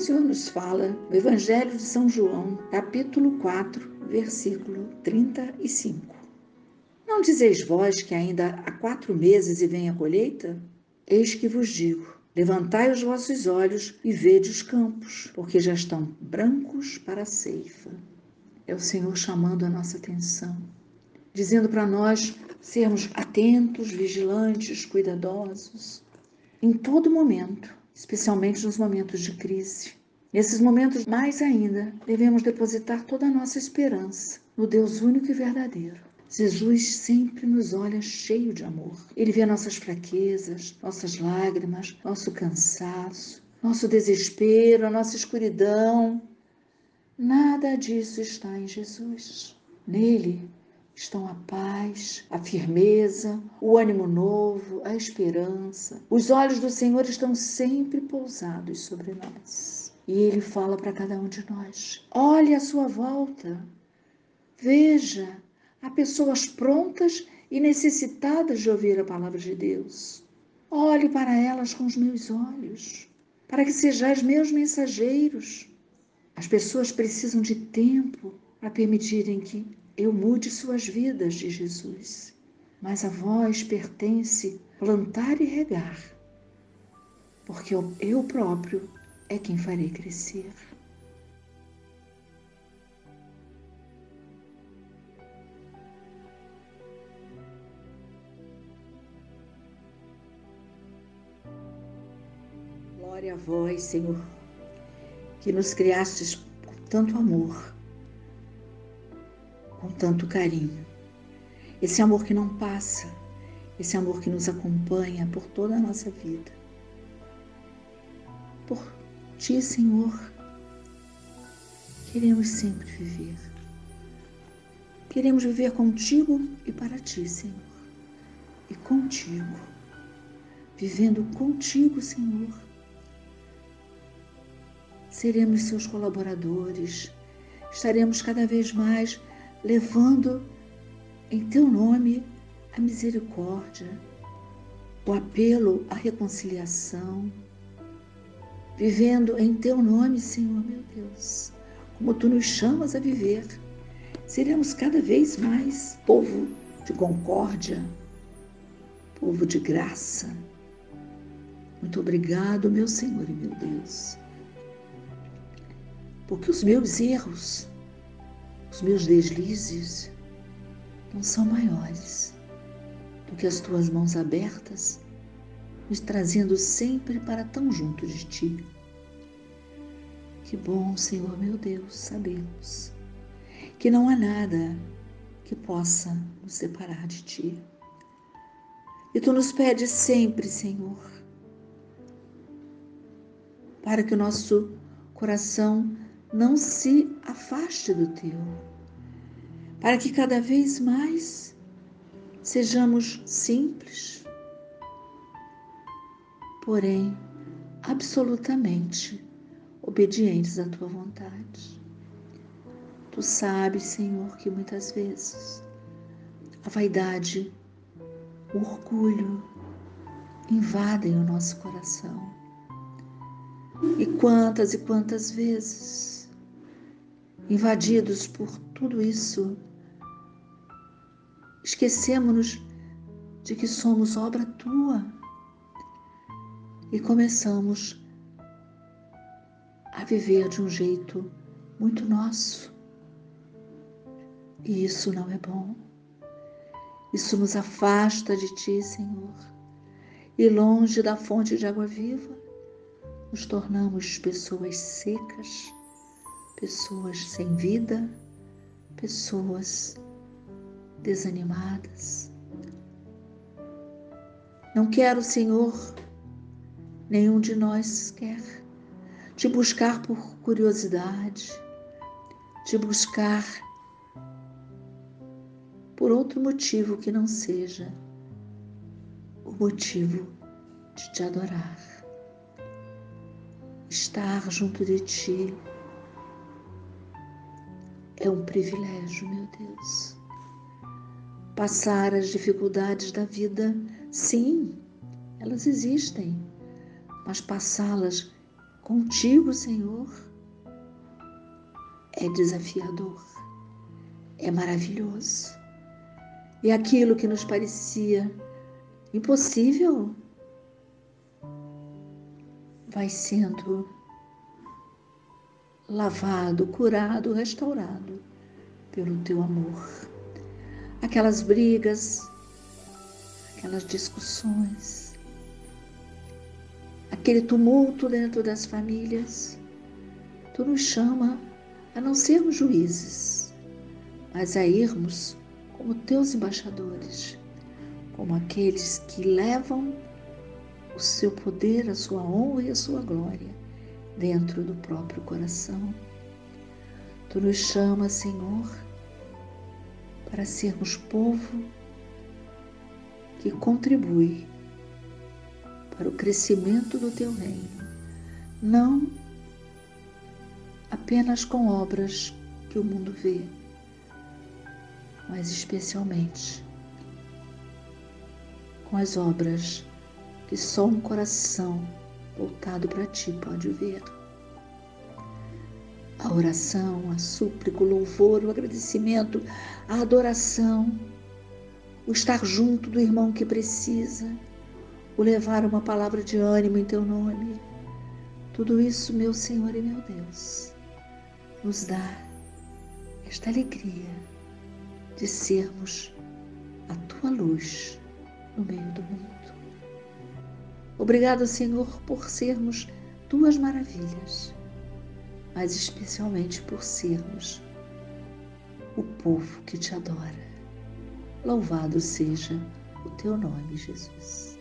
Senhor nos fala no Evangelho de São João, capítulo 4, versículo 35. Não dizeis vós que ainda há quatro meses e vem a colheita? Eis que vos digo: levantai os vossos olhos e vede os campos, porque já estão brancos para a ceifa. É o Senhor chamando a nossa atenção, dizendo para nós sermos atentos, vigilantes, cuidadosos, em todo momento, especialmente nos momentos de crise. Nesses momentos, mais ainda, devemos depositar toda a nossa esperança no Deus único e verdadeiro. Jesus sempre nos olha cheio de amor. Ele vê nossas fraquezas, nossas lágrimas, nosso cansaço, nosso desespero, a nossa escuridão. Nada disso está em Jesus. Nele estão a paz, a firmeza, o ânimo novo, a esperança. Os olhos do Senhor estão sempre pousados sobre nós. E ele fala para cada um de nós: olhe à sua volta, veja, há pessoas prontas e necessitadas de ouvir a palavra de Deus. Olhe para elas com os meus olhos, para que sejais meus mensageiros. As pessoas precisam de tempo para permitirem que eu mude suas vidas, de Jesus. Mas a vós pertence plantar e regar, porque eu próprio é quem farei crescer. Glória a vós, Senhor, que nos criastes com tanto amor com tanto carinho. Esse amor que não passa, esse amor que nos acompanha por toda a nossa vida. Por Ti, Senhor, queremos sempre viver. Queremos viver contigo e para Ti, Senhor. E contigo. Vivendo contigo, Senhor. Seremos seus colaboradores, estaremos cada vez mais levando em teu nome a misericórdia, o apelo à reconciliação, vivendo em teu nome, Senhor meu Deus, como tu nos chamas a viver. Seremos cada vez mais povo de concórdia, povo de graça. Muito obrigado, meu Senhor e meu Deus, porque os meus erros os meus deslizes não são maiores do que as tuas mãos abertas, nos trazendo sempre para tão junto de ti. Que bom, Senhor meu Deus, sabemos que não há nada que possa nos separar de ti. E tu nos pedes sempre, Senhor, para que o nosso coração não se afaste do teu, para que cada vez mais sejamos simples, porém absolutamente obedientes à tua vontade. Tu sabes, Senhor, que muitas vezes a vaidade, o orgulho invadem o nosso coração. E quantas e quantas vezes invadidos por tudo isso, esquecemos-nos de que somos obra tua e começamos a viver de um jeito muito nosso. E isso não é bom. Isso nos afasta de ti, Senhor. E longe da fonte de água viva, nos tornamos pessoas secas pessoas sem vida, pessoas desanimadas. Não quero, Senhor, nenhum de nós quer te buscar por curiosidade, te buscar por outro motivo que não seja o motivo de te adorar. Estar junto de ti é um privilégio, meu Deus. Passar as dificuldades da vida, sim, elas existem, mas passá-las contigo, Senhor, é desafiador, é maravilhoso. E aquilo que nos parecia impossível vai sendo lavado, curado, restaurado pelo teu amor. Aquelas brigas, aquelas discussões, aquele tumulto dentro das famílias, tu nos chama a não sermos juízes, mas a irmos como teus embaixadores, como aqueles que levam o seu poder, a sua honra e a sua glória dentro do próprio coração. Tu nos chamas, Senhor, para sermos povo que contribui para o crescimento do teu reino, não apenas com obras que o mundo vê, mas especialmente com as obras que só um coração voltado para ti pode ver. A oração, a súplica, o louvor, o agradecimento, a adoração, o estar junto do irmão que precisa, o levar uma palavra de ânimo em teu nome. Tudo isso, meu Senhor e meu Deus, nos dá esta alegria de sermos a tua luz no meio do mundo. Obrigado, Senhor, por sermos tuas maravilhas, mas especialmente por sermos o povo que te adora. Louvado seja o teu nome, Jesus.